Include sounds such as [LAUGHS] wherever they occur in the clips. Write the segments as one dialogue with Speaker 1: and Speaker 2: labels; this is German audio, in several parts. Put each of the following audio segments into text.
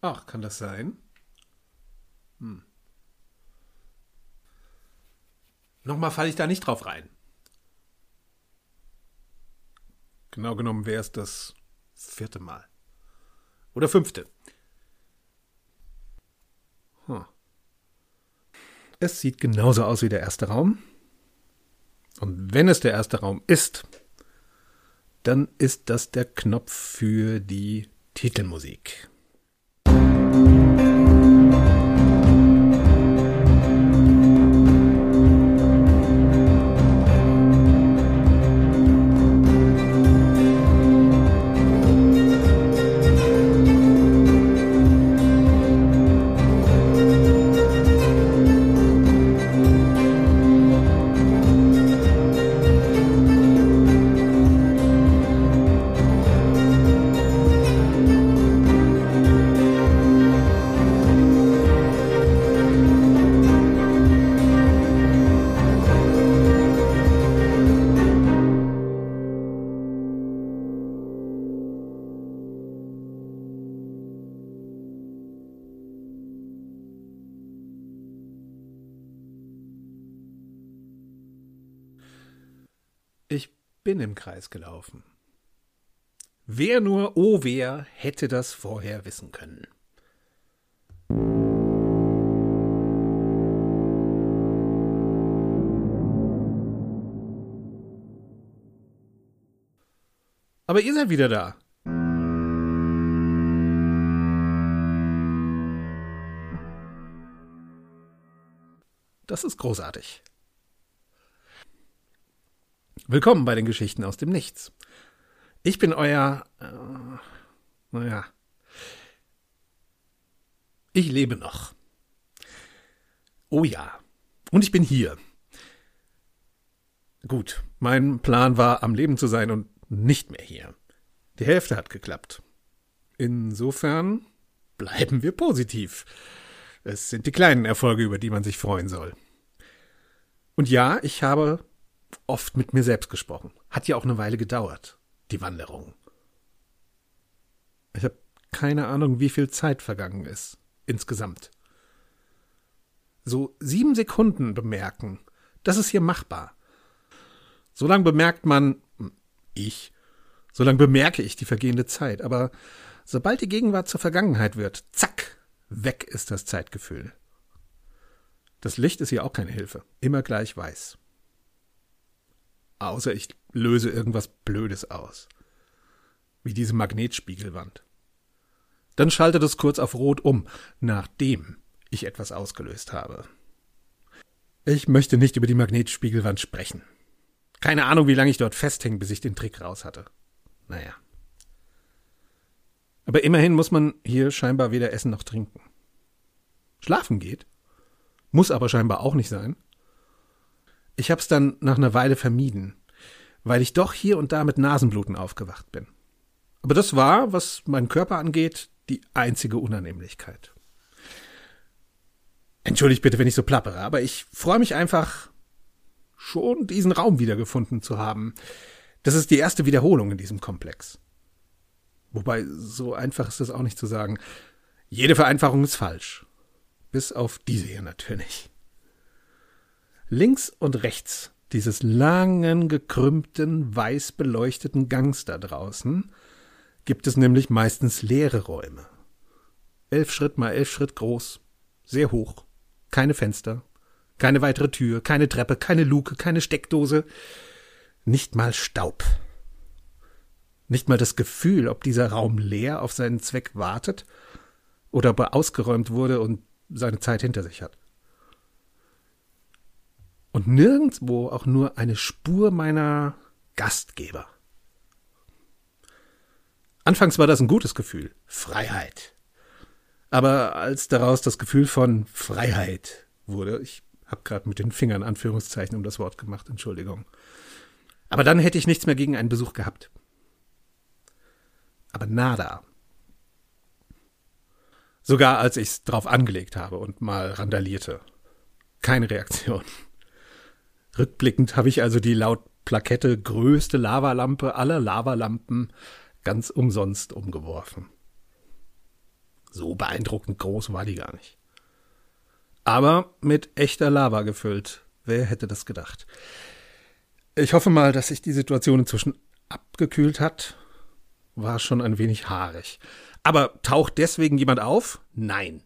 Speaker 1: Ach, kann das sein? Hm. Nochmal falle ich da nicht drauf rein. Genau genommen wäre es das vierte Mal. Oder fünfte. Hm. Es sieht genauso aus wie der erste Raum. Und wenn es der erste Raum ist, dann ist das der Knopf für die Titelmusik. Bin im Kreis gelaufen. Wer nur, oh wer, hätte das vorher wissen können. Aber ihr seid wieder da. Das ist großartig. Willkommen bei den Geschichten aus dem Nichts. Ich bin euer. Äh, naja. Ich lebe noch. Oh ja. Und ich bin hier. Gut, mein Plan war, am Leben zu sein und nicht mehr hier. Die Hälfte hat geklappt. Insofern bleiben wir positiv. Es sind die kleinen Erfolge, über die man sich freuen soll. Und ja, ich habe oft mit mir selbst gesprochen. Hat ja auch eine Weile gedauert, die Wanderung. Ich habe keine Ahnung, wie viel Zeit vergangen ist insgesamt. So sieben Sekunden bemerken, das ist hier machbar. So lang bemerkt man, hm, ich, so lang bemerke ich die vergehende Zeit, aber sobald die Gegenwart zur Vergangenheit wird, zack, weg ist das Zeitgefühl. Das Licht ist hier auch keine Hilfe, immer gleich weiß. Außer ich löse irgendwas Blödes aus. Wie diese Magnetspiegelwand. Dann schaltet es kurz auf Rot um, nachdem ich etwas ausgelöst habe. Ich möchte nicht über die Magnetspiegelwand sprechen. Keine Ahnung, wie lange ich dort festhing, bis ich den Trick raus hatte. Naja. Aber immerhin muss man hier scheinbar weder essen noch trinken. Schlafen geht. Muss aber scheinbar auch nicht sein. Ich hab's dann nach einer Weile vermieden, weil ich doch hier und da mit Nasenbluten aufgewacht bin. Aber das war, was meinen Körper angeht, die einzige Unannehmlichkeit. Entschuldigt bitte, wenn ich so plappere, aber ich freue mich einfach, schon diesen Raum wiedergefunden zu haben. Das ist die erste Wiederholung in diesem Komplex. Wobei, so einfach ist es auch nicht zu sagen. Jede Vereinfachung ist falsch. Bis auf diese hier natürlich. Links und rechts dieses langen, gekrümmten, weiß beleuchteten Gangs da draußen gibt es nämlich meistens leere Räume. Elf Schritt mal elf Schritt groß, sehr hoch, keine Fenster, keine weitere Tür, keine Treppe, keine Luke, keine Steckdose, nicht mal Staub. Nicht mal das Gefühl, ob dieser Raum leer auf seinen Zweck wartet oder ob er ausgeräumt wurde und seine Zeit hinter sich hat und nirgendwo auch nur eine Spur meiner Gastgeber. Anfangs war das ein gutes Gefühl, Freiheit. Aber als daraus das Gefühl von Freiheit wurde, ich habe gerade mit den Fingern Anführungszeichen um das Wort gemacht, Entschuldigung. Aber dann hätte ich nichts mehr gegen einen Besuch gehabt. Aber nada. Sogar als ich's drauf angelegt habe und mal randalierte keine Reaktion. Rückblickend habe ich also die laut Plakette größte Lavalampe aller Lavalampen ganz umsonst umgeworfen. So beeindruckend groß war die gar nicht. Aber mit echter Lava gefüllt. Wer hätte das gedacht? Ich hoffe mal, dass sich die Situation inzwischen abgekühlt hat. War schon ein wenig haarig. Aber taucht deswegen jemand auf? Nein.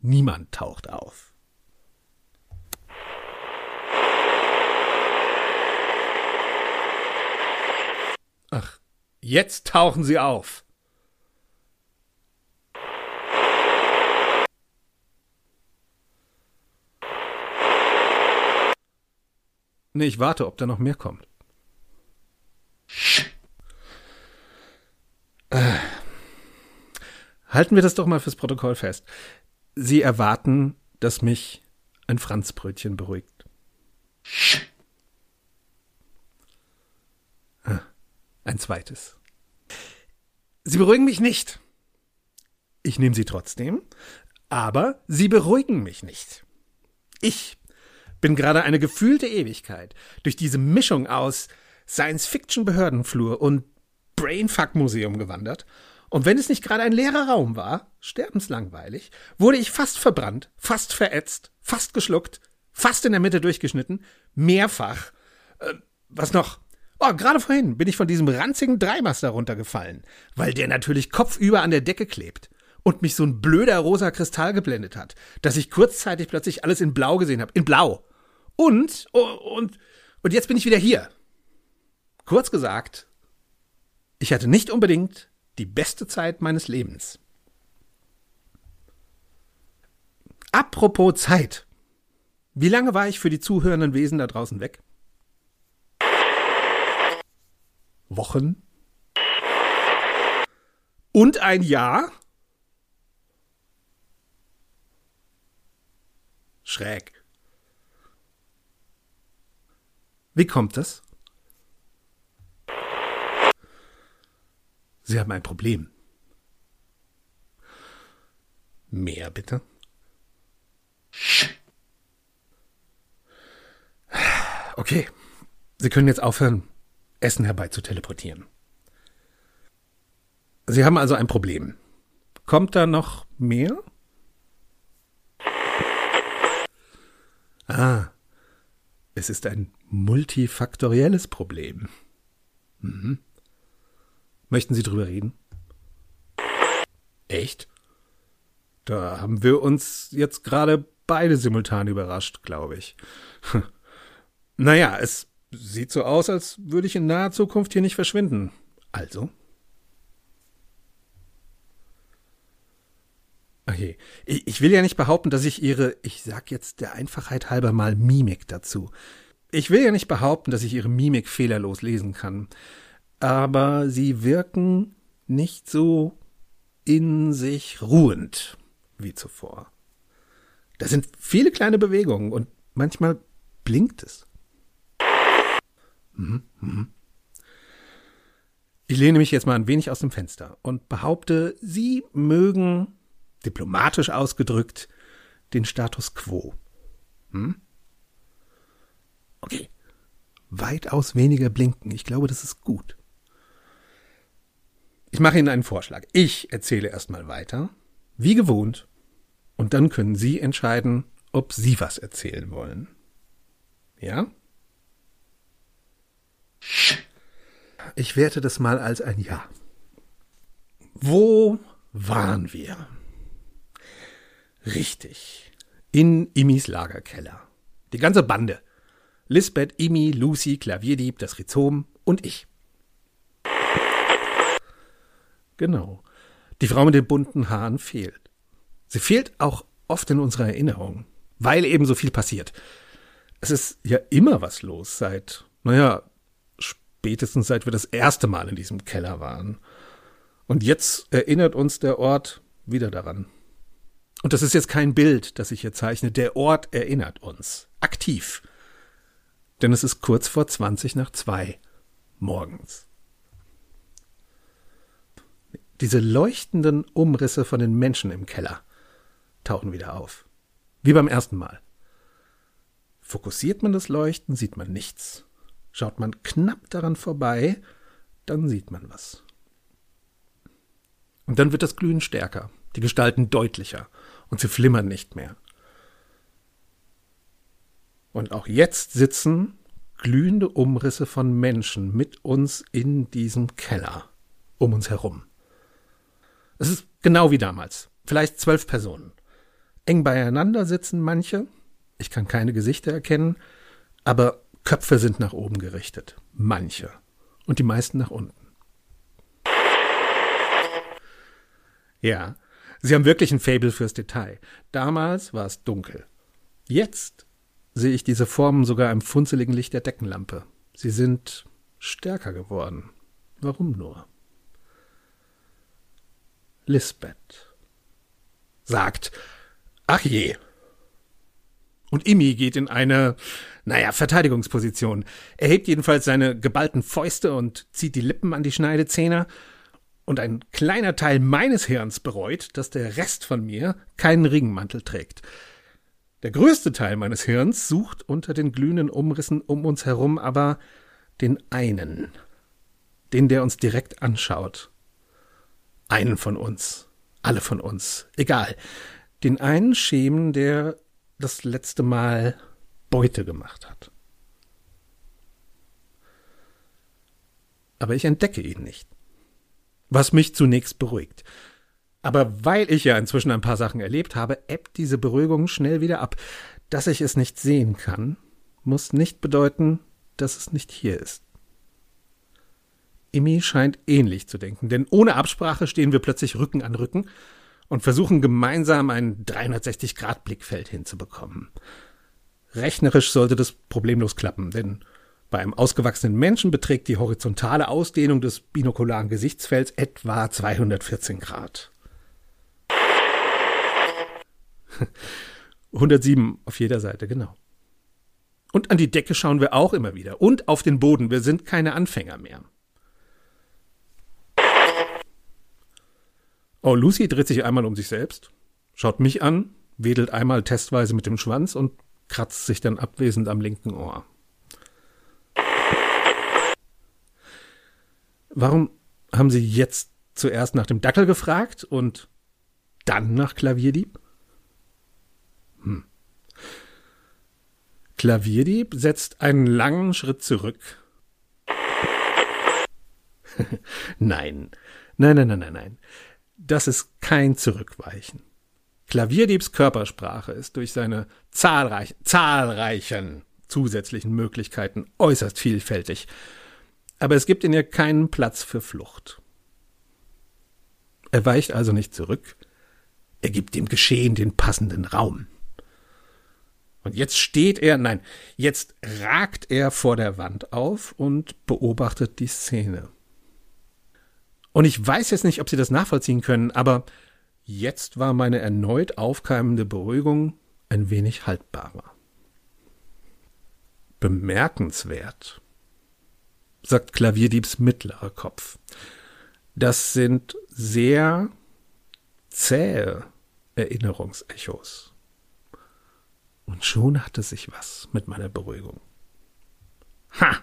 Speaker 1: Niemand taucht auf. Ach, jetzt tauchen sie auf. Nee, ich warte, ob da noch mehr kommt. Äh, halten wir das doch mal fürs Protokoll fest. Sie erwarten, dass mich ein Franzbrötchen beruhigt. Ein zweites. Sie beruhigen mich nicht. Ich nehme sie trotzdem, aber sie beruhigen mich nicht. Ich bin gerade eine gefühlte Ewigkeit durch diese Mischung aus Science-Fiction-Behördenflur und Brainfuck-Museum gewandert. Und wenn es nicht gerade ein leerer Raum war, sterbenslangweilig, wurde ich fast verbrannt, fast verätzt, fast geschluckt, fast in der Mitte durchgeschnitten, mehrfach. Äh, was noch? Oh, gerade vorhin bin ich von diesem ranzigen Dreimaster runtergefallen, weil der natürlich kopfüber an der Decke klebt und mich so ein blöder rosa Kristall geblendet hat, dass ich kurzzeitig plötzlich alles in Blau gesehen habe. In Blau. Und, und, und jetzt bin ich wieder hier. Kurz gesagt, ich hatte nicht unbedingt die beste Zeit meines Lebens. Apropos Zeit. Wie lange war ich für die zuhörenden Wesen da draußen weg? Wochen? Und ein Jahr? Schräg. Wie kommt es? Sie haben ein Problem. Mehr bitte? Okay, Sie können jetzt aufhören, Essen herbei zu teleportieren. Sie haben also ein Problem. Kommt da noch mehr? Ah, es ist ein multifaktorielles Problem. Mhm. Möchten Sie drüber reden? Echt? Da haben wir uns jetzt gerade beide simultan überrascht, glaube ich. [LAUGHS] naja, es sieht so aus, als würde ich in naher Zukunft hier nicht verschwinden. Also? Okay. Ich will ja nicht behaupten, dass ich Ihre, ich sag jetzt der Einfachheit halber mal Mimik dazu. Ich will ja nicht behaupten, dass ich Ihre Mimik fehlerlos lesen kann. Aber Sie wirken nicht so in sich ruhend wie zuvor. Da sind viele kleine Bewegungen und manchmal blinkt es. Mhm, mhm. Ich lehne mich jetzt mal ein wenig aus dem Fenster und behaupte, Sie mögen diplomatisch ausgedrückt, den Status quo. Hm? Okay. Weitaus weniger blinken. Ich glaube, das ist gut. Ich mache Ihnen einen Vorschlag. Ich erzähle erstmal weiter, wie gewohnt, und dann können Sie entscheiden, ob Sie was erzählen wollen. Ja? Ich werte das mal als ein Ja. Wo waren wir? Richtig. In Imis Lagerkeller. Die ganze Bande. Lisbeth, Imi, Lucy, Klavierdieb, das Rhizom und ich. Genau. Die Frau mit den bunten Haaren fehlt. Sie fehlt auch oft in unserer Erinnerung, weil eben so viel passiert. Es ist ja immer was los seit, naja, spätestens seit wir das erste Mal in diesem Keller waren. Und jetzt erinnert uns der Ort wieder daran. Und das ist jetzt kein Bild, das ich hier zeichne. Der Ort erinnert uns. Aktiv. Denn es ist kurz vor 20 nach zwei morgens. Diese leuchtenden Umrisse von den Menschen im Keller tauchen wieder auf. Wie beim ersten Mal. Fokussiert man das Leuchten, sieht man nichts. Schaut man knapp daran vorbei, dann sieht man was. Und dann wird das Glühen stärker, die Gestalten deutlicher und sie flimmern nicht mehr. Und auch jetzt sitzen glühende Umrisse von Menschen mit uns in diesem Keller um uns herum. Es ist genau wie damals, vielleicht zwölf Personen. Eng beieinander sitzen manche, ich kann keine Gesichter erkennen, aber Köpfe sind nach oben gerichtet. Manche. Und die meisten nach unten. Ja, sie haben wirklich ein Fable fürs Detail. Damals war es dunkel. Jetzt sehe ich diese Formen sogar im funzeligen Licht der Deckenlampe. Sie sind stärker geworden. Warum nur? Lisbeth sagt, ach je, und Imi geht in eine, naja, Verteidigungsposition. Er hebt jedenfalls seine geballten Fäuste und zieht die Lippen an die Schneidezähne. Und ein kleiner Teil meines Hirns bereut, dass der Rest von mir keinen Ringmantel trägt. Der größte Teil meines Hirns sucht unter den glühenden Umrissen um uns herum aber den einen, den, der uns direkt anschaut. Einen von uns, alle von uns, egal. Den einen Schemen, der das letzte Mal Beute gemacht hat. Aber ich entdecke ihn nicht. Was mich zunächst beruhigt. Aber weil ich ja inzwischen ein paar Sachen erlebt habe, ebbt diese Beruhigung schnell wieder ab. Dass ich es nicht sehen kann, muss nicht bedeuten, dass es nicht hier ist. Imi scheint ähnlich zu denken, denn ohne Absprache stehen wir plötzlich Rücken an Rücken und versuchen gemeinsam ein 360-Grad-Blickfeld hinzubekommen. Rechnerisch sollte das problemlos klappen, denn bei einem ausgewachsenen Menschen beträgt die horizontale Ausdehnung des binokularen Gesichtsfelds etwa 214 Grad. [LAUGHS] 107 auf jeder Seite, genau. Und an die Decke schauen wir auch immer wieder. Und auf den Boden. Wir sind keine Anfänger mehr. Oh, Lucy dreht sich einmal um sich selbst, schaut mich an, wedelt einmal testweise mit dem Schwanz und kratzt sich dann abwesend am linken Ohr. Warum haben Sie jetzt zuerst nach dem Dackel gefragt und dann nach Klavierdieb? Hm. Klavierdieb setzt einen langen Schritt zurück. [LAUGHS] nein, nein, nein, nein, nein, nein das ist kein Zurückweichen. Klavierdiebs Körpersprache ist durch seine zahlreich, zahlreichen zusätzlichen Möglichkeiten äußerst vielfältig. Aber es gibt in ihr keinen Platz für Flucht. Er weicht also nicht zurück, er gibt dem Geschehen den passenden Raum. Und jetzt steht er, nein, jetzt ragt er vor der Wand auf und beobachtet die Szene. Und ich weiß jetzt nicht, ob Sie das nachvollziehen können, aber jetzt war meine erneut aufkeimende Beruhigung ein wenig haltbarer. Bemerkenswert, sagt Klavierdiebs mittlerer Kopf. Das sind sehr zähe Erinnerungsechos. Und schon hatte sich was mit meiner Beruhigung. Ha!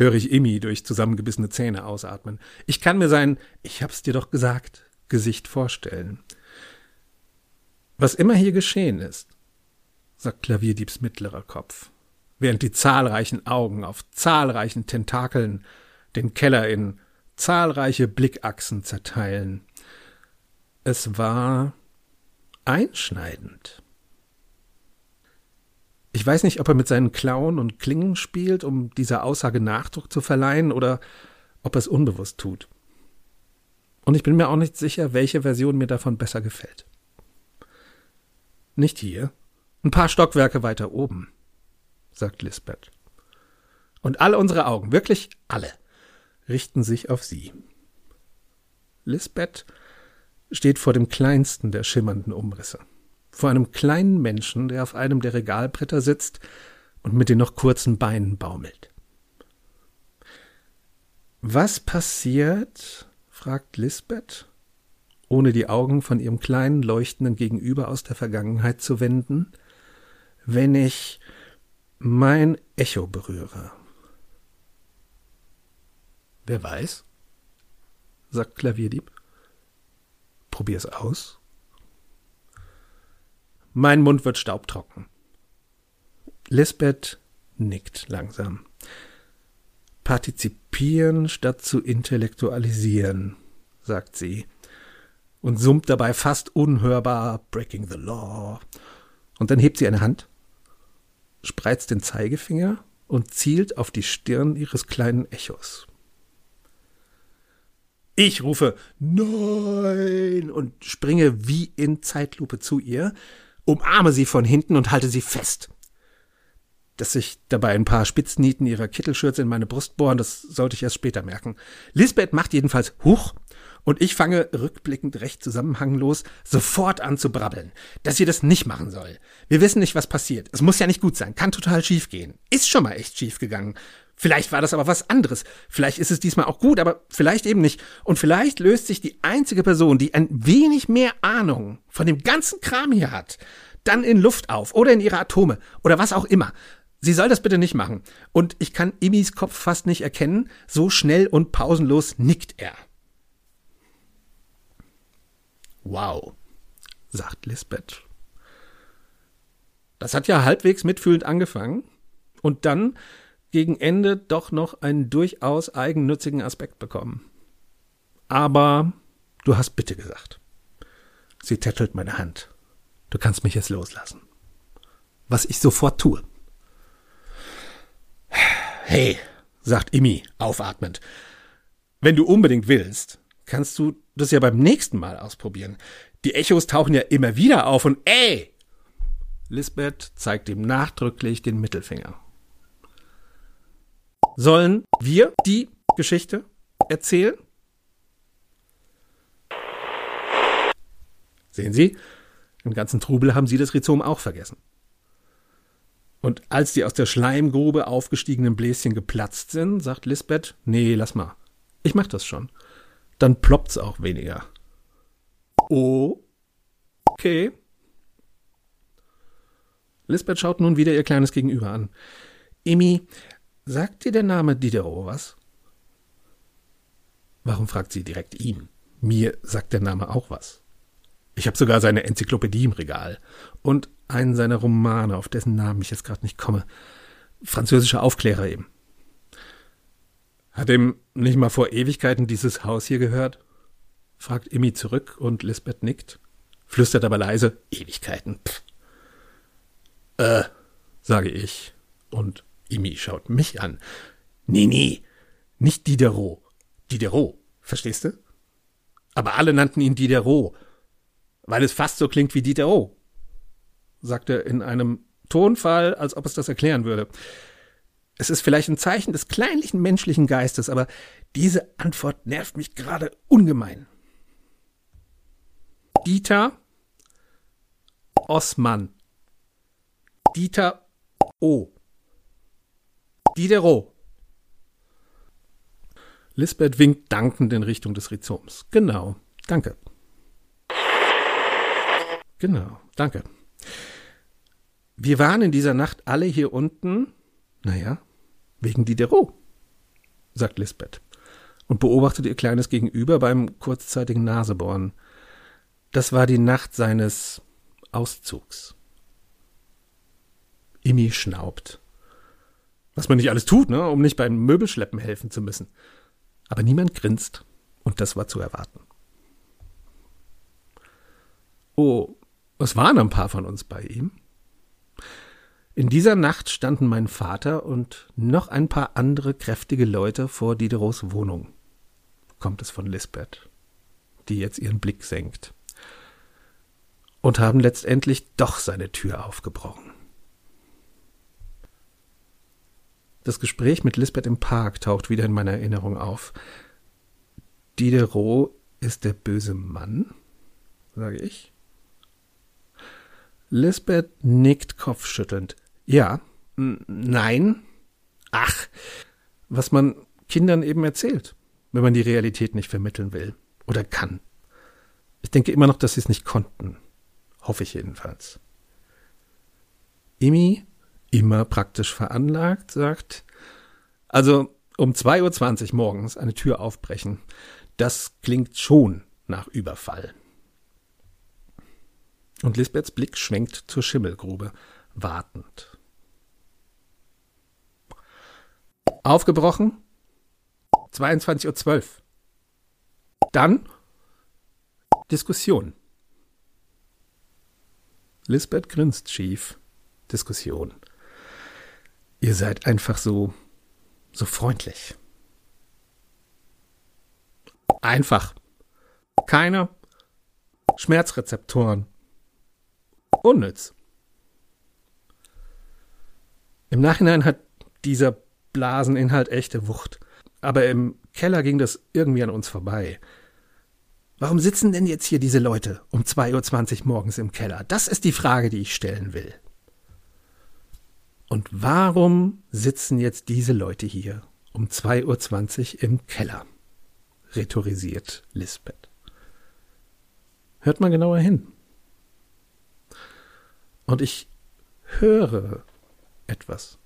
Speaker 1: Höre ich Immi durch zusammengebissene Zähne ausatmen. Ich kann mir sein, ich hab's dir doch gesagt, Gesicht vorstellen. Was immer hier geschehen ist, sagt Klavierdiebs mittlerer Kopf, während die zahlreichen Augen auf zahlreichen Tentakeln den Keller in zahlreiche Blickachsen zerteilen. Es war einschneidend. Ich weiß nicht, ob er mit seinen Klauen und Klingen spielt, um dieser Aussage Nachdruck zu verleihen, oder ob er es unbewusst tut. Und ich bin mir auch nicht sicher, welche Version mir davon besser gefällt. Nicht hier, ein paar Stockwerke weiter oben, sagt Lisbeth. Und alle unsere Augen, wirklich alle, richten sich auf sie. Lisbeth steht vor dem kleinsten der schimmernden Umrisse vor einem kleinen Menschen, der auf einem der Regalbretter sitzt und mit den noch kurzen Beinen baumelt. Was passiert? fragt Lisbeth, ohne die Augen von ihrem kleinen leuchtenden Gegenüber aus der Vergangenheit zu wenden, wenn ich Mein Echo berühre. Wer weiß? sagt Klavierdieb. Probier's aus. Mein Mund wird staubtrocken. Lisbeth nickt langsam. Partizipieren statt zu intellektualisieren, sagt sie und summt dabei fast unhörbar Breaking the Law. Und dann hebt sie eine Hand, spreizt den Zeigefinger und zielt auf die Stirn ihres kleinen Echos. Ich rufe Nein und springe wie in Zeitlupe zu ihr, umarme sie von hinten und halte sie fest. Dass sich dabei ein paar Spitznieten ihrer Kittelschürze in meine Brust bohren, das sollte ich erst später merken. Lisbeth macht jedenfalls Huch und ich fange rückblickend recht zusammenhanglos sofort an zu brabbeln, dass sie das nicht machen soll. Wir wissen nicht, was passiert. Es muss ja nicht gut sein, kann total schief gehen. Ist schon mal echt schief gegangen. Vielleicht war das aber was anderes. Vielleicht ist es diesmal auch gut, aber vielleicht eben nicht. Und vielleicht löst sich die einzige Person, die ein wenig mehr Ahnung von dem ganzen Kram hier hat, dann in Luft auf oder in ihre Atome oder was auch immer. Sie soll das bitte nicht machen. Und ich kann Imis Kopf fast nicht erkennen. So schnell und pausenlos nickt er. Wow, sagt Lisbeth. Das hat ja halbwegs mitfühlend angefangen und dann gegen Ende doch noch einen durchaus eigennützigen Aspekt bekommen. Aber du hast bitte gesagt. Sie tätschelt meine Hand. Du kannst mich jetzt loslassen. Was ich sofort tue. Hey, sagt Imi, aufatmend. Wenn du unbedingt willst, kannst du das ja beim nächsten Mal ausprobieren. Die Echos tauchen ja immer wieder auf und ey! Lisbeth zeigt ihm nachdrücklich den Mittelfinger. Sollen wir die Geschichte erzählen? Sehen Sie, im ganzen Trubel haben Sie das Rhizom auch vergessen. Und als die aus der Schleimgrube aufgestiegenen Bläschen geplatzt sind, sagt Lisbeth, nee, lass mal. Ich mach das schon dann ploppt's auch weniger. Oh, okay. Lisbeth schaut nun wieder ihr kleines Gegenüber an. Emi, sagt dir der Name Diderot was? Warum fragt sie direkt ihn? Mir sagt der Name auch was. Ich habe sogar seine Enzyklopädie im Regal und einen seiner Romane, auf dessen Namen ich jetzt gerade nicht komme. Französischer Aufklärer eben. Hat ihm nicht mal vor Ewigkeiten dieses Haus hier gehört? fragt Immi zurück und Lisbeth nickt, flüstert aber leise, Ewigkeiten. Pff. Äh, sage ich. Und Immi schaut mich an. Nee, nee, nicht Diderot. Diderot, verstehst du? Aber alle nannten ihn Diderot, weil es fast so klingt wie Diderot, sagt er in einem Tonfall, als ob es das erklären würde. Es ist vielleicht ein Zeichen des kleinlichen menschlichen Geistes, aber diese Antwort nervt mich gerade ungemein. Dieter Osman. Dieter O. Diderot. Lisbeth winkt dankend in Richtung des Rhizoms. Genau, danke. Genau, danke. Wir waren in dieser Nacht alle hier unten, naja, Wegen Diderot, sagt Lisbeth und beobachtet ihr kleines Gegenüber beim kurzzeitigen Nasebohren. Das war die Nacht seines Auszugs. Imi schnaubt. Was man nicht alles tut, ne, um nicht beim Möbelschleppen helfen zu müssen. Aber niemand grinst, und das war zu erwarten. Oh, es waren ein paar von uns bei ihm. In dieser Nacht standen mein Vater und noch ein paar andere kräftige Leute vor Diderots Wohnung. Kommt es von Lisbeth, die jetzt ihren Blick senkt. Und haben letztendlich doch seine Tür aufgebrochen. Das Gespräch mit Lisbeth im Park taucht wieder in meiner Erinnerung auf. Diderot ist der böse Mann, sage ich. Lisbeth nickt kopfschüttelnd. Ja, nein, ach, was man Kindern eben erzählt, wenn man die Realität nicht vermitteln will oder kann. Ich denke immer noch, dass sie es nicht konnten. Hoffe ich jedenfalls. Imi immer praktisch veranlagt, sagt, also um 2.20 Uhr morgens eine Tür aufbrechen, das klingt schon nach Überfall. Und Lisbeths Blick schwenkt zur Schimmelgrube, wartend. Aufgebrochen? 22.12 Uhr. Dann Diskussion. Lisbeth grinst schief. Diskussion. Ihr seid einfach so, so freundlich. Einfach. Keine Schmerzrezeptoren. Unnütz. Im Nachhinein hat dieser Blaseninhalt echte Wucht. Aber im Keller ging das irgendwie an uns vorbei. Warum sitzen denn jetzt hier diese Leute um 2.20 Uhr morgens im Keller? Das ist die Frage, die ich stellen will. Und warum sitzen jetzt diese Leute hier um 2.20 Uhr im Keller? rhetorisiert Lisbeth. Hört mal genauer hin. Und ich höre etwas.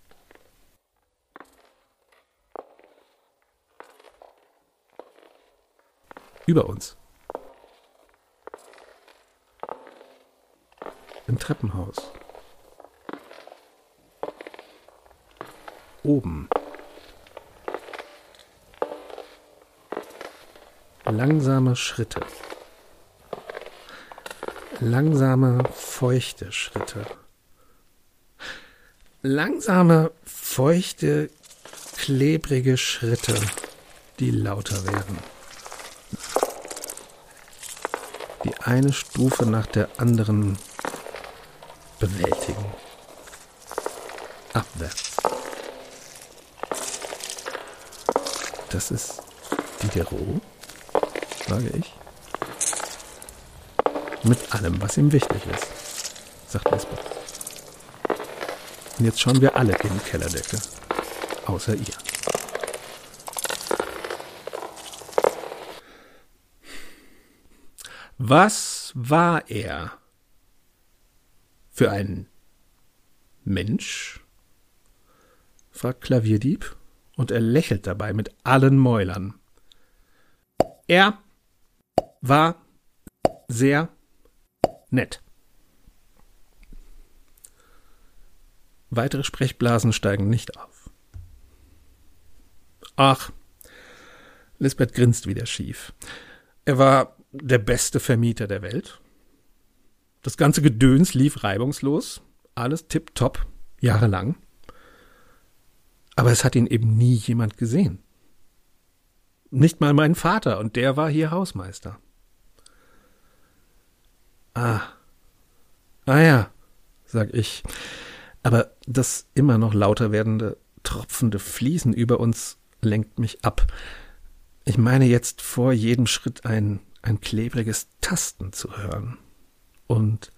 Speaker 1: Über uns. Im Treppenhaus. Oben. Langsame Schritte. Langsame, feuchte Schritte. Langsame, feuchte, klebrige Schritte, die lauter werden. Die eine Stufe nach der anderen bewältigen. Abwärts. Das ist Diderot, sage ich. Mit allem, was ihm wichtig ist, sagt Lisbeth. Und jetzt schauen wir alle in die Kellerdecke, außer ihr. Was war er? Für ein Mensch? fragt Klavierdieb, und er lächelt dabei mit allen Mäulern. Er war sehr nett. Weitere Sprechblasen steigen nicht auf. Ach, Lisbeth grinst wieder schief. Er war der beste Vermieter der Welt. Das ganze Gedöns lief reibungslos, alles tipptopp, jahrelang. Aber es hat ihn eben nie jemand gesehen. Nicht mal mein Vater, und der war hier Hausmeister. Ah. Ah ja, sag ich. Aber das immer noch lauter werdende, tropfende Fließen über uns lenkt mich ab. Ich meine jetzt vor jedem Schritt ein, ein klebriges Tasten zu hören und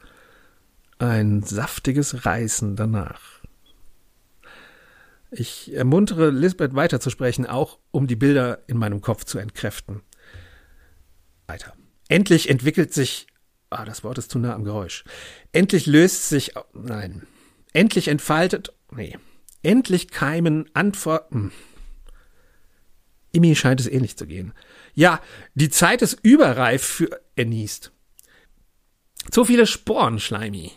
Speaker 1: ein saftiges Reißen danach. Ich ermuntere Lisbeth weiterzusprechen, auch um die Bilder in meinem Kopf zu entkräften. Weiter. Endlich entwickelt sich, ah, das Wort ist zu nah am Geräusch. Endlich löst sich, nein, endlich entfaltet, nee, endlich keimen Antworten. Imi scheint es ähnlich zu gehen. Ja, die Zeit ist überreif für, er niest. Zu viele Sporen, Schleimi.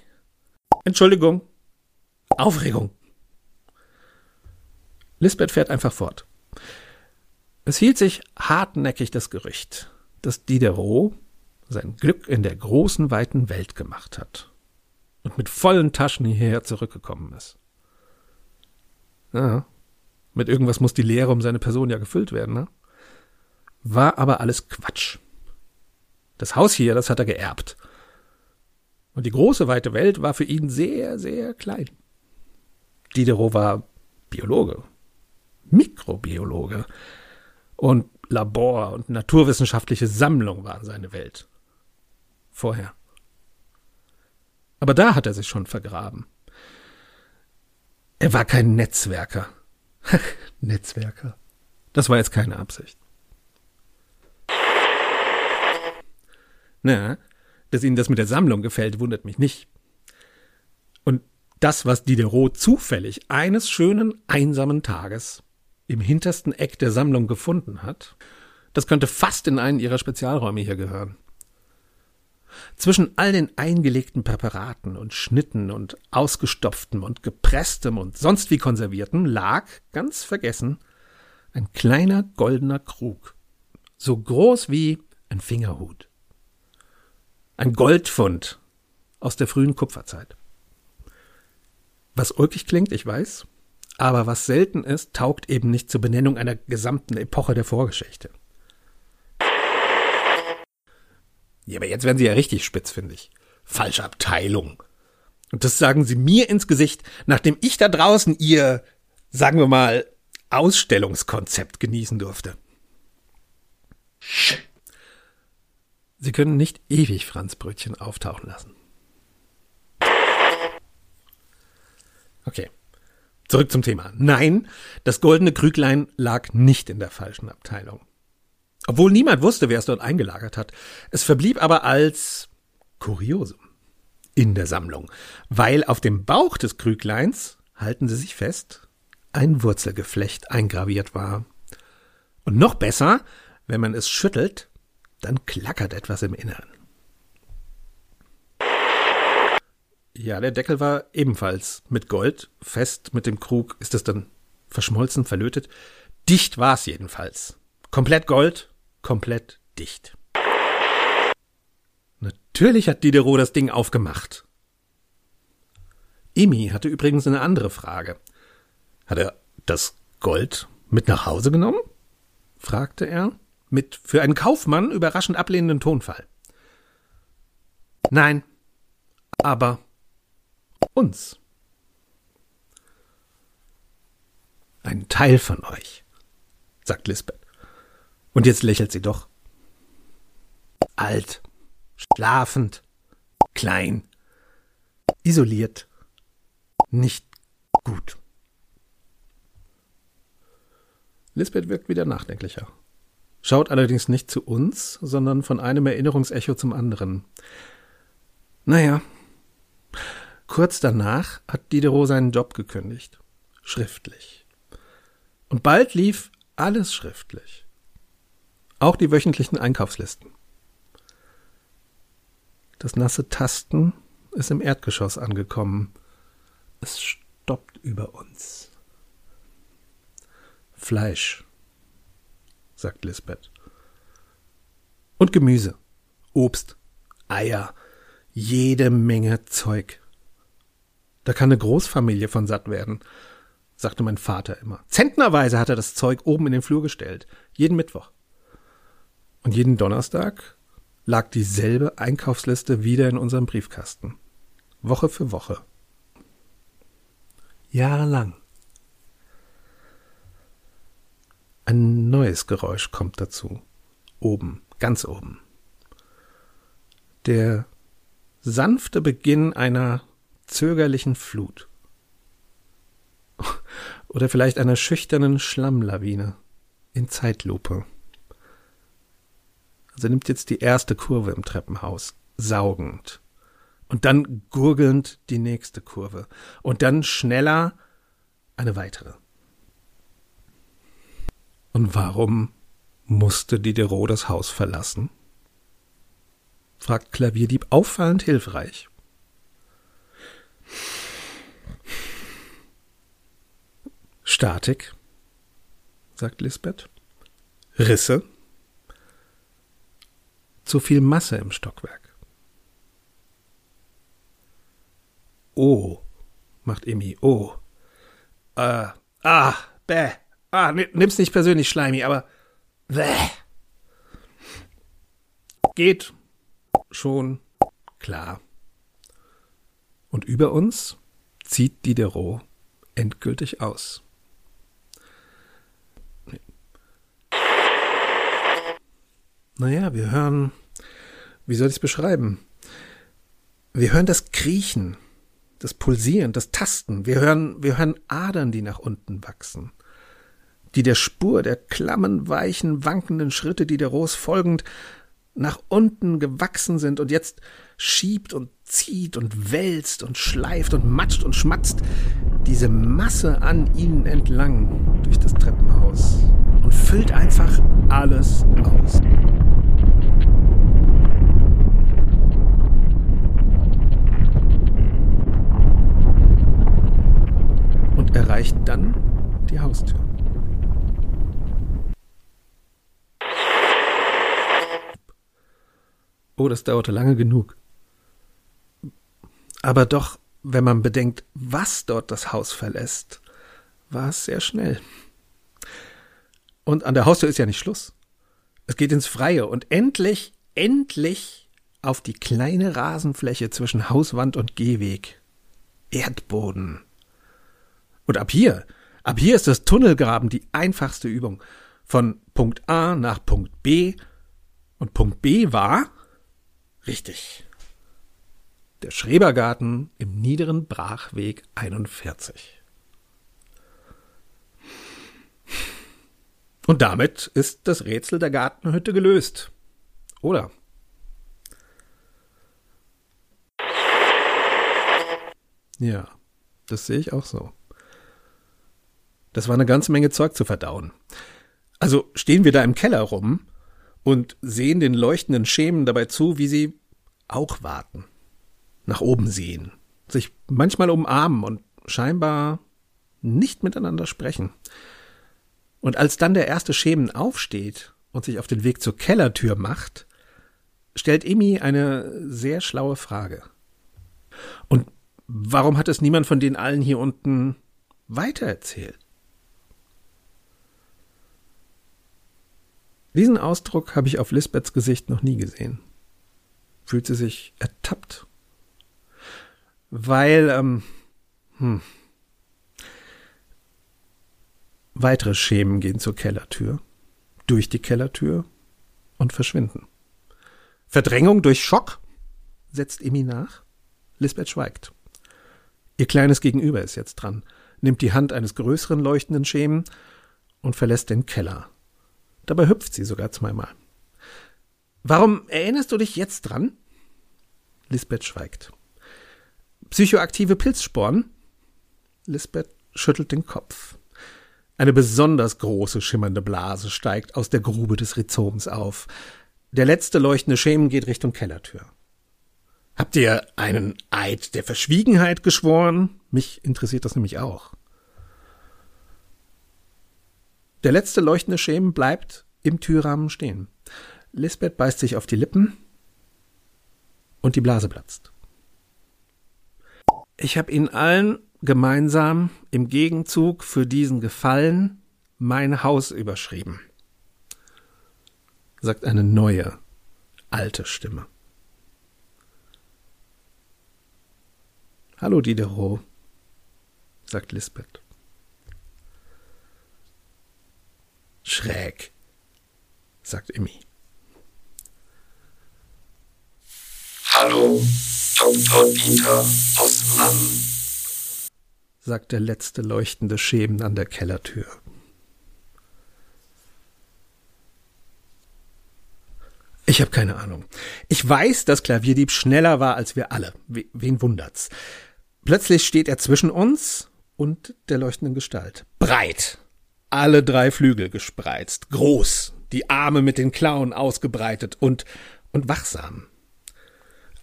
Speaker 1: Entschuldigung. Aufregung. Lisbeth fährt einfach fort. Es hielt sich hartnäckig das Gerücht, dass Diderot sein Glück in der großen, weiten Welt gemacht hat und mit vollen Taschen hierher zurückgekommen ist. Ja, mit irgendwas muss die Lehre um seine Person ja gefüllt werden, ne? War aber alles Quatsch. Das Haus hier, das hat er geerbt. Und die große, weite Welt war für ihn sehr, sehr klein. Diderot war Biologe, Mikrobiologe und Labor und naturwissenschaftliche Sammlung waren seine Welt. Vorher. Aber da hat er sich schon vergraben. Er war kein Netzwerker. [LAUGHS] Netzwerker. Das war jetzt keine Absicht. Na, dass Ihnen das mit der Sammlung gefällt, wundert mich nicht. Und Das, was Diderot zufällig eines schönen, einsamen Tages im hintersten Eck der Sammlung gefunden hat, das könnte fast in einen ihrer Spezialräume hier gehören. Zwischen all den eingelegten Präparaten und Schnitten und ausgestopftem und gepresstem und sonst wie konserviertem lag, ganz vergessen, ein kleiner goldener Krug, so groß wie ein Fingerhut. Ein Goldfund aus der frühen Kupferzeit. Was ulkig klingt, ich weiß, aber was selten ist, taugt eben nicht zur Benennung einer gesamten Epoche der Vorgeschichte. Ja, aber jetzt werden Sie ja richtig spitzfindig. Falsche Abteilung. Und das sagen Sie mir ins Gesicht, nachdem ich da draußen Ihr, sagen wir mal, Ausstellungskonzept genießen durfte. Sie können nicht ewig Franzbrötchen auftauchen lassen. Okay. Zurück zum Thema. Nein, das goldene Krüglein lag nicht in der falschen Abteilung. Obwohl niemand wusste, wer es dort eingelagert hat. Es verblieb aber als Kuriosum in der Sammlung, weil auf dem Bauch des Krügleins, halten Sie sich fest, ein Wurzelgeflecht eingraviert war. Und noch besser, wenn man es schüttelt, dann klackert etwas im Inneren. Ja, der Deckel war ebenfalls mit Gold, fest mit dem Krug ist es dann verschmolzen, verlötet. Dicht war es jedenfalls. Komplett Gold, komplett dicht. Natürlich hat Diderot das Ding aufgemacht. Emi hatte übrigens eine andere Frage. Hat er das Gold mit nach Hause genommen? fragte er mit für einen Kaufmann überraschend ablehnenden Tonfall. Nein, aber uns. Ein Teil von euch, sagt Lisbeth. Und jetzt lächelt sie doch. Alt, schlafend, klein, isoliert, nicht gut. Lisbeth wirkt wieder nachdenklicher. Schaut allerdings nicht zu uns, sondern von einem Erinnerungsecho zum anderen. Naja. Kurz danach hat Diderot seinen Job gekündigt. Schriftlich. Und bald lief alles schriftlich. Auch die wöchentlichen Einkaufslisten. Das nasse Tasten ist im Erdgeschoss angekommen. Es stoppt über uns. Fleisch, sagt Lisbeth. Und Gemüse, Obst, Eier, jede Menge Zeug. Da kann eine Großfamilie von satt werden, sagte mein Vater immer. Zentnerweise hat er das Zeug oben in den Flur gestellt, jeden Mittwoch. Und jeden Donnerstag lag dieselbe Einkaufsliste wieder in unserem Briefkasten. Woche für Woche. Jahrelang. Ein neues Geräusch kommt dazu. Oben, ganz oben. Der sanfte Beginn einer zögerlichen Flut. Oder vielleicht einer schüchternen Schlammlawine in Zeitlupe. Also nimmt jetzt die erste Kurve im Treppenhaus, saugend. Und dann gurgelnd die nächste Kurve. Und dann schneller eine weitere. Und warum musste Diderot das Haus verlassen? fragt Klavierdieb auffallend hilfreich. Statik, sagt Lisbeth. Risse. Zu viel Masse im Stockwerk. Oh, macht Emi. Oh. Äh, ah, bäh. Ah, nimm's nicht persönlich, Schleimi, aber. Bäh. Geht schon klar. Und über uns zieht Diderot endgültig aus. Naja, wir hören, wie soll ich es beschreiben? Wir hören das Kriechen, das Pulsieren, das Tasten. Wir hören, wir hören Adern, die nach unten wachsen die der Spur der klammen, weichen, wankenden Schritte Diderots folgend nach unten gewachsen sind und jetzt schiebt und zieht und wälzt und schleift und matscht und schmatzt diese Masse an ihnen entlang durch das Treppenhaus und füllt einfach alles aus. Und erreicht dann die Haustür. Oh, das dauerte lange genug. Aber doch, wenn man bedenkt, was dort das Haus verlässt, war es sehr schnell. Und an der Haustür ist ja nicht Schluss. Es geht ins Freie und endlich, endlich auf die kleine Rasenfläche zwischen Hauswand und Gehweg. Erdboden. Und ab hier, ab hier ist das Tunnelgraben die einfachste Übung. Von Punkt A nach Punkt B. Und Punkt B war Richtig. Der Schrebergarten im niederen Brachweg 41. Und damit ist das Rätsel der Gartenhütte gelöst. Oder? Ja, das sehe ich auch so. Das war eine ganze Menge Zeug zu verdauen. Also stehen wir da im Keller rum und sehen den leuchtenden Schemen dabei zu, wie sie auch warten, nach oben sehen, sich manchmal umarmen und scheinbar nicht miteinander sprechen. Und als dann der erste Schemen aufsteht und sich auf den Weg zur Kellertür macht, stellt Emi eine sehr schlaue Frage. Und warum hat es niemand von den allen hier unten weitererzählt? Diesen Ausdruck habe ich auf Lisbeths Gesicht noch nie gesehen. Fühlt sie sich ertappt? Weil, ähm, hm. Weitere Schemen gehen zur Kellertür, durch die Kellertür und verschwinden. Verdrängung durch Schock? setzt Emi nach. Lisbeth schweigt. Ihr kleines Gegenüber ist jetzt dran, nimmt die Hand eines größeren leuchtenden Schemen und verlässt den Keller. Dabei hüpft sie sogar zweimal. Warum erinnerst du dich jetzt dran? Lisbeth schweigt. Psychoaktive Pilzsporen? Lisbeth schüttelt den Kopf. Eine besonders große schimmernde Blase steigt aus der Grube des Rhizoms auf. Der letzte leuchtende Schemen geht Richtung Kellertür. Habt ihr einen Eid der Verschwiegenheit geschworen? Mich interessiert das nämlich auch. Der letzte leuchtende Schemen bleibt im Türrahmen stehen. Lisbeth beißt sich auf die Lippen und die Blase platzt. Ich habe Ihnen allen gemeinsam im Gegenzug für diesen Gefallen mein Haus überschrieben, sagt eine neue, alte Stimme. Hallo Diderot, sagt Lisbeth. Schräg, sagt Emmy.
Speaker 2: Hallo, Dr. Dieter Osman,
Speaker 1: sagt der letzte leuchtende Schemen an der Kellertür. Ich habe keine Ahnung. Ich weiß, dass Klavierdieb schneller war als wir alle. Wen wundert's? Plötzlich steht er zwischen uns und der leuchtenden Gestalt. Breit, alle drei Flügel gespreizt, groß, die Arme mit den Klauen ausgebreitet und, und wachsam.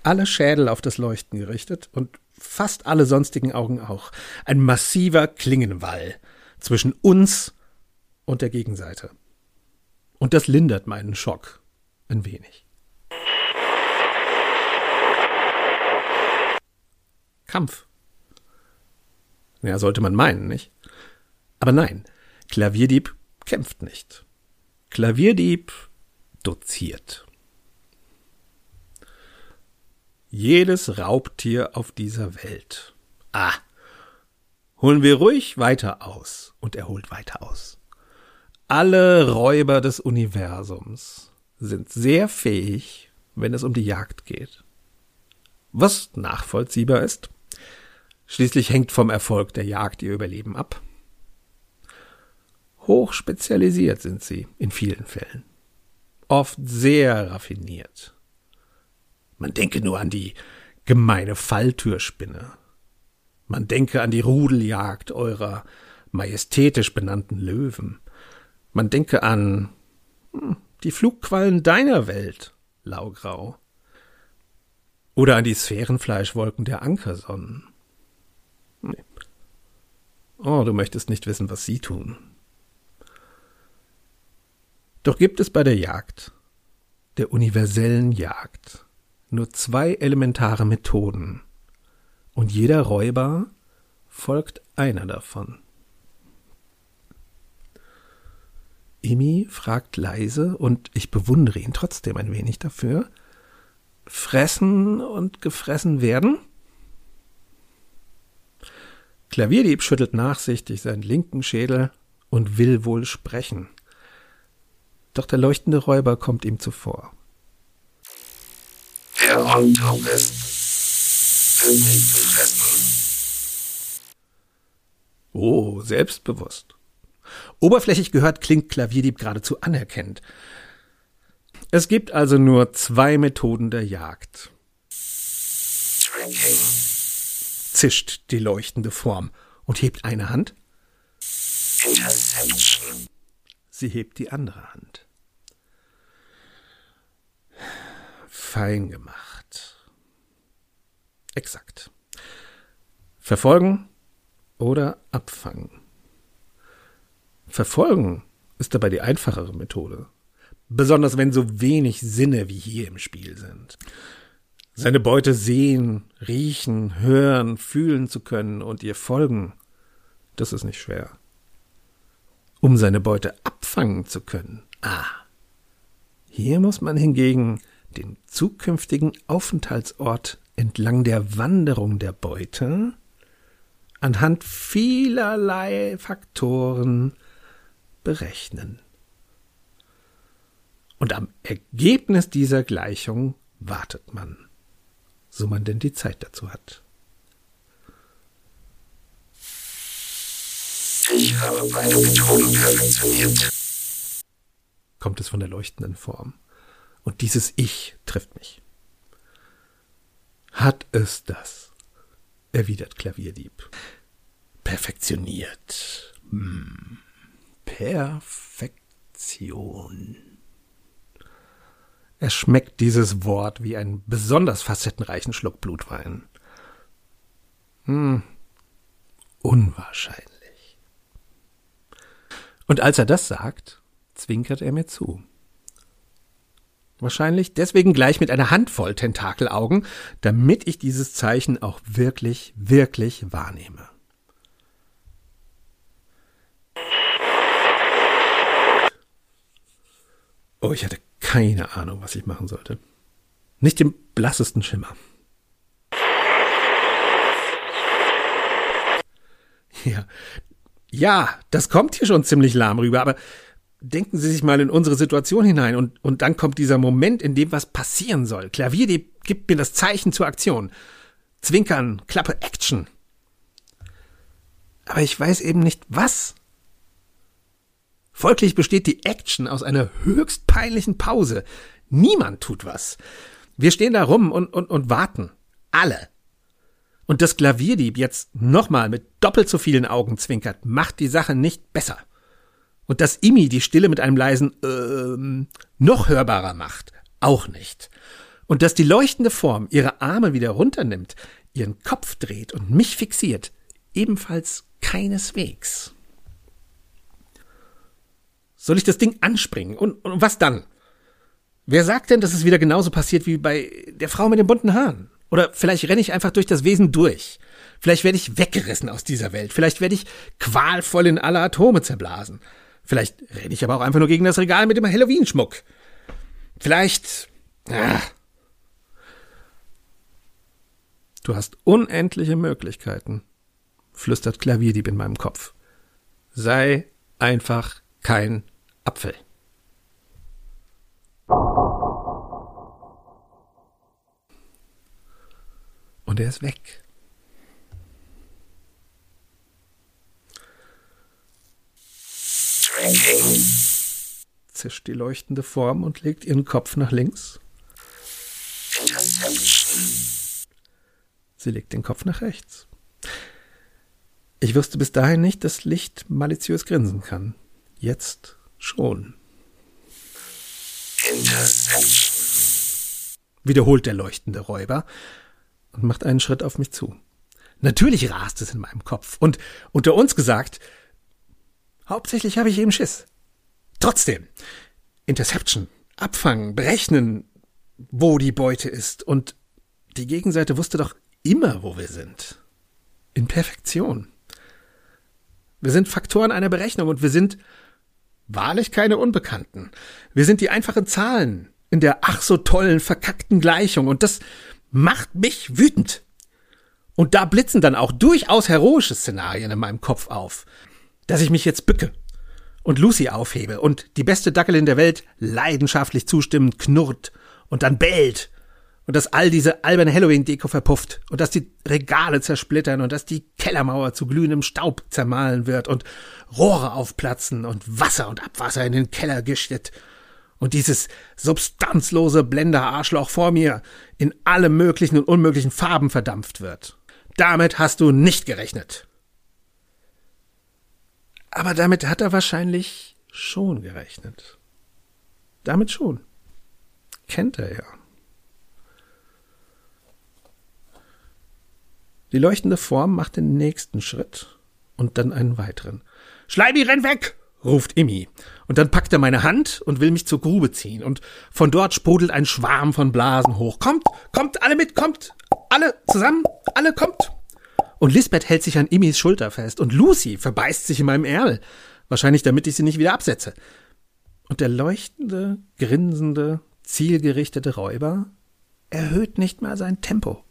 Speaker 1: Alle Schädel auf das Leuchten gerichtet und fast alle sonstigen Augen auch. Ein massiver Klingenwall zwischen uns und der Gegenseite. Und das lindert meinen Schock ein wenig. Kampf. Ja, sollte man meinen, nicht? Aber nein, Klavierdieb kämpft nicht. Klavierdieb doziert. Jedes Raubtier auf dieser Welt. Ah, holen wir ruhig weiter aus. Und er holt weiter aus. Alle Räuber des Universums sind sehr fähig, wenn es um die Jagd geht. Was nachvollziehbar ist. Schließlich hängt vom Erfolg der Jagd ihr Überleben ab. Hochspezialisiert sind sie in vielen Fällen. oft sehr raffiniert. Man denke nur an die gemeine Falltürspinne. Man denke an die Rudeljagd eurer majestätisch benannten Löwen. Man denke an hm, die Flugquallen deiner Welt, Laugrau. Oder an die Sphärenfleischwolken der Ankersonnen. Oh, du möchtest nicht wissen, was sie tun. Doch gibt es bei der Jagd, der universellen Jagd, nur zwei elementare Methoden, und jeder Räuber folgt einer davon. Imi fragt leise, und ich bewundere ihn trotzdem ein wenig dafür, fressen und gefressen werden? Klavierdieb schüttelt nachsichtig seinen linken Schädel und will wohl sprechen. Doch der leuchtende Räuber kommt ihm zuvor.
Speaker 2: Wer on ist, will nicht befressen.
Speaker 1: Oh, selbstbewusst. Oberflächlich gehört klingt Klavierdieb geradezu anerkennend. Es gibt also nur zwei Methoden der Jagd.
Speaker 2: Drinking.
Speaker 1: Zischt die leuchtende Form und hebt eine Hand.
Speaker 2: Interception.
Speaker 1: Sie hebt die andere Hand. Fein gemacht. Exakt. Verfolgen oder abfangen. Verfolgen ist dabei die einfachere Methode. Besonders wenn so wenig Sinne wie hier im Spiel sind. Seine Beute sehen, riechen, hören, fühlen zu können und ihr folgen, das ist nicht schwer. Um seine Beute abfangen zu können, ah, hier muss man hingegen den zukünftigen Aufenthaltsort entlang der Wanderung der Beute anhand vielerlei Faktoren berechnen. Und am Ergebnis dieser Gleichung wartet man, so man denn die Zeit dazu hat.
Speaker 2: Ich habe meine Methoden perfektioniert.
Speaker 1: kommt es von der leuchtenden Form. Und dieses Ich trifft mich. Hat es das? erwidert Klavierdieb. Perfektioniert. Hm. Perfektion. Er schmeckt dieses Wort wie einen besonders facettenreichen Schluck Blutwein. Hm. Unwahrscheinlich. Und als er das sagt, zwinkert er mir zu. Wahrscheinlich deswegen gleich mit einer Handvoll Tentakelaugen, damit ich dieses Zeichen auch wirklich, wirklich wahrnehme. Oh, ich hatte keine Ahnung, was ich machen sollte. Nicht den blassesten Schimmer. Ja, ja, das kommt hier schon ziemlich lahm rüber, aber denken Sie sich mal in unsere Situation hinein und, und dann kommt dieser Moment, in dem was passieren soll. Klavier gibt mir das Zeichen zur Aktion. Zwinkern, Klappe, Action. Aber ich weiß eben nicht, was. Folglich besteht die Action aus einer höchst peinlichen Pause. Niemand tut was. Wir stehen da rum und, und, und warten. Alle. Und das Klavierdieb jetzt nochmal mit doppelt so vielen Augen zwinkert, macht die Sache nicht besser. Und dass Imi die Stille mit einem leisen ähm, noch hörbarer macht, auch nicht. Und dass die leuchtende Form ihre Arme wieder runternimmt, ihren Kopf dreht und mich fixiert, ebenfalls keineswegs. Soll ich das Ding anspringen? Und, und was dann? Wer sagt denn, dass es wieder genauso passiert wie bei der Frau mit den bunten Haaren? Oder vielleicht renne ich einfach durch das Wesen durch. Vielleicht werde ich weggerissen aus dieser Welt. Vielleicht werde ich qualvoll in alle Atome zerblasen. Vielleicht renne ich aber auch einfach nur gegen das Regal mit dem Halloween-Schmuck. Vielleicht. Ah. Du hast unendliche Möglichkeiten, flüstert Klavierdieb in meinem Kopf. Sei einfach kein Apfel. Und er ist weg.
Speaker 2: Drinking.
Speaker 1: Zischt die leuchtende Form und legt ihren Kopf nach links. Sie legt den Kopf nach rechts. Ich wusste bis dahin nicht, dass Licht maliziös grinsen kann. Jetzt schon. Wiederholt der leuchtende Räuber und macht einen Schritt auf mich zu. Natürlich rast es in meinem Kopf. Und unter uns gesagt, hauptsächlich habe ich eben Schiss. Trotzdem, Interception, abfangen, berechnen, wo die Beute ist. Und die Gegenseite wusste doch immer, wo wir sind. In Perfektion. Wir sind Faktoren einer Berechnung und wir sind wahrlich keine Unbekannten. Wir sind die einfachen Zahlen in der ach so tollen, verkackten Gleichung und das macht mich wütend. Und da blitzen dann auch durchaus heroische Szenarien in meinem Kopf auf. Dass ich mich jetzt bücke und Lucy aufhebe und die beste Dackelin der Welt leidenschaftlich zustimmend knurrt und dann bellt und dass all diese alberne Halloween-Deko verpufft und dass die Regale zersplittern und dass die Kellermauer zu glühendem Staub zermahlen wird und Rohre aufplatzen und Wasser und Abwasser in den Keller geschnitten und dieses substanzlose Blender-Arschloch vor mir in alle möglichen und unmöglichen Farben verdampft wird. Damit hast du nicht gerechnet. Aber damit hat er wahrscheinlich schon gerechnet. Damit schon. Kennt er ja. Die leuchtende Form macht den nächsten Schritt und dann einen weiteren. Schleibi, renn weg! ruft Immi. Und dann packt er meine Hand und will mich zur Grube ziehen. Und von dort sprudelt ein Schwarm von Blasen hoch. Kommt, kommt, alle mit, kommt! Alle zusammen, alle kommt! Und Lisbeth hält sich an Immis Schulter fest. Und Lucy verbeißt sich in meinem Ärmel. Wahrscheinlich damit ich sie nicht wieder absetze. Und der leuchtende, grinsende, zielgerichtete Räuber erhöht nicht mal sein Tempo.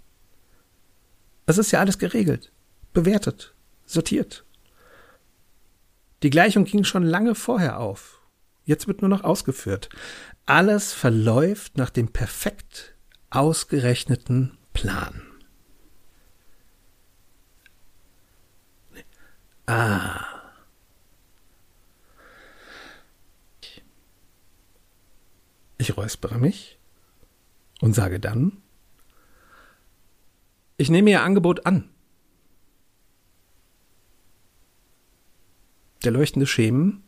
Speaker 1: Es ist ja alles geregelt, bewertet, sortiert. Die Gleichung ging schon lange vorher auf. Jetzt wird nur noch ausgeführt. Alles verläuft nach dem perfekt ausgerechneten Plan. Ah. Ich räuspere mich und sage dann, ich nehme Ihr Angebot an. Der leuchtende Schemen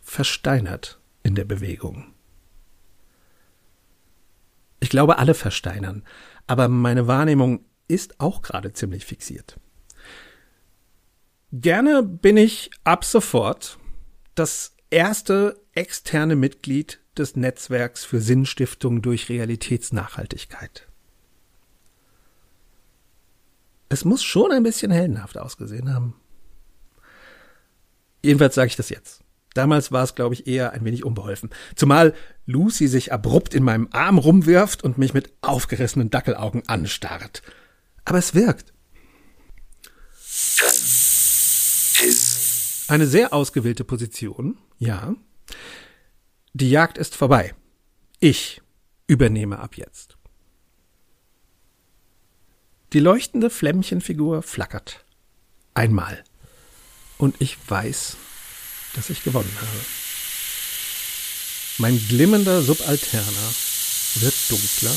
Speaker 1: versteinert in der Bewegung. Ich glaube, alle versteinern, aber meine Wahrnehmung ist auch gerade ziemlich fixiert. Gerne bin ich ab sofort das erste externe Mitglied des Netzwerks für Sinnstiftung durch Realitätsnachhaltigkeit. Es muss schon ein bisschen heldenhaft ausgesehen haben. Jedenfalls sage ich das jetzt. Damals war es, glaube ich, eher ein wenig unbeholfen. Zumal Lucy sich abrupt in meinem Arm rumwirft und mich mit aufgerissenen Dackelaugen anstarrt. Aber es wirkt. Eine sehr ausgewählte Position, ja. Die Jagd ist vorbei. Ich übernehme ab jetzt. Die leuchtende Flämmchenfigur flackert. Einmal. Und ich weiß, dass ich gewonnen habe. Mein glimmender Subalterner wird dunkler,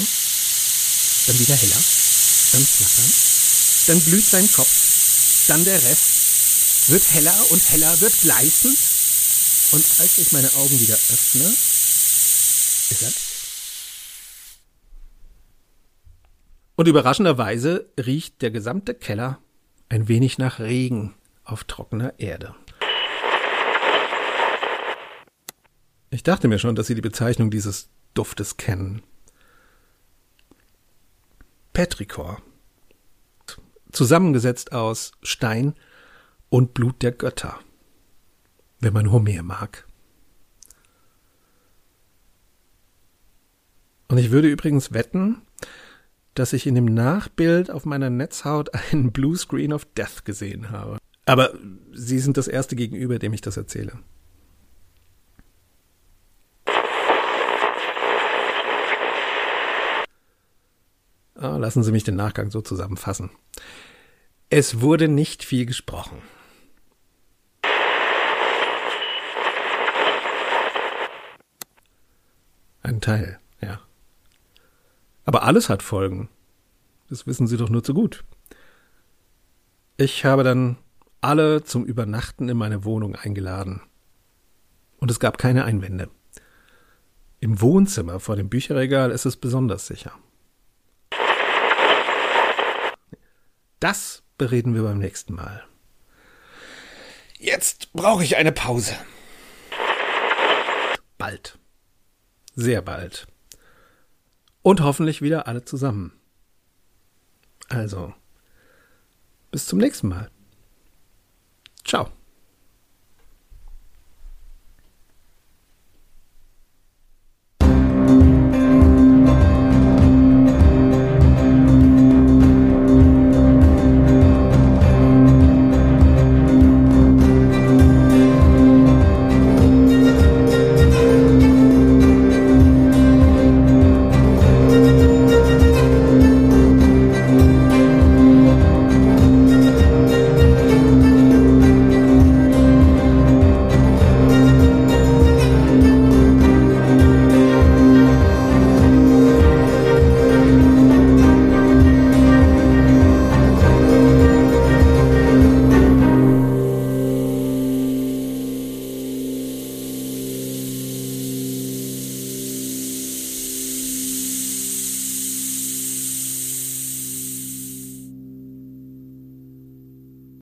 Speaker 1: dann wieder heller, dann flackern, dann blüht sein Kopf, dann der Rest, wird heller und heller, wird gleißend. Und als ich meine Augen wieder öffne, ist er. Und überraschenderweise riecht der gesamte Keller ein wenig nach Regen auf trockener Erde. Ich dachte mir schon, dass Sie die Bezeichnung dieses Duftes kennen. Petrichor. Zusammengesetzt aus Stein und Blut der Götter. Wenn man Homer mag. Und ich würde übrigens wetten, dass ich in dem Nachbild auf meiner Netzhaut einen Blue Screen of Death gesehen habe. Aber Sie sind das erste Gegenüber, dem ich das erzähle. Ah, lassen Sie mich den Nachgang so zusammenfassen. Es wurde nicht viel gesprochen. Ein Teil, ja. Aber alles hat Folgen. Das wissen Sie doch nur zu gut. Ich habe dann alle zum Übernachten in meine Wohnung eingeladen. Und es gab keine Einwände. Im Wohnzimmer vor dem Bücherregal ist es besonders sicher. Das bereden wir beim nächsten Mal. Jetzt brauche ich eine Pause. Bald. Sehr bald. Und hoffentlich wieder alle zusammen. Also, bis zum nächsten Mal. Ciao.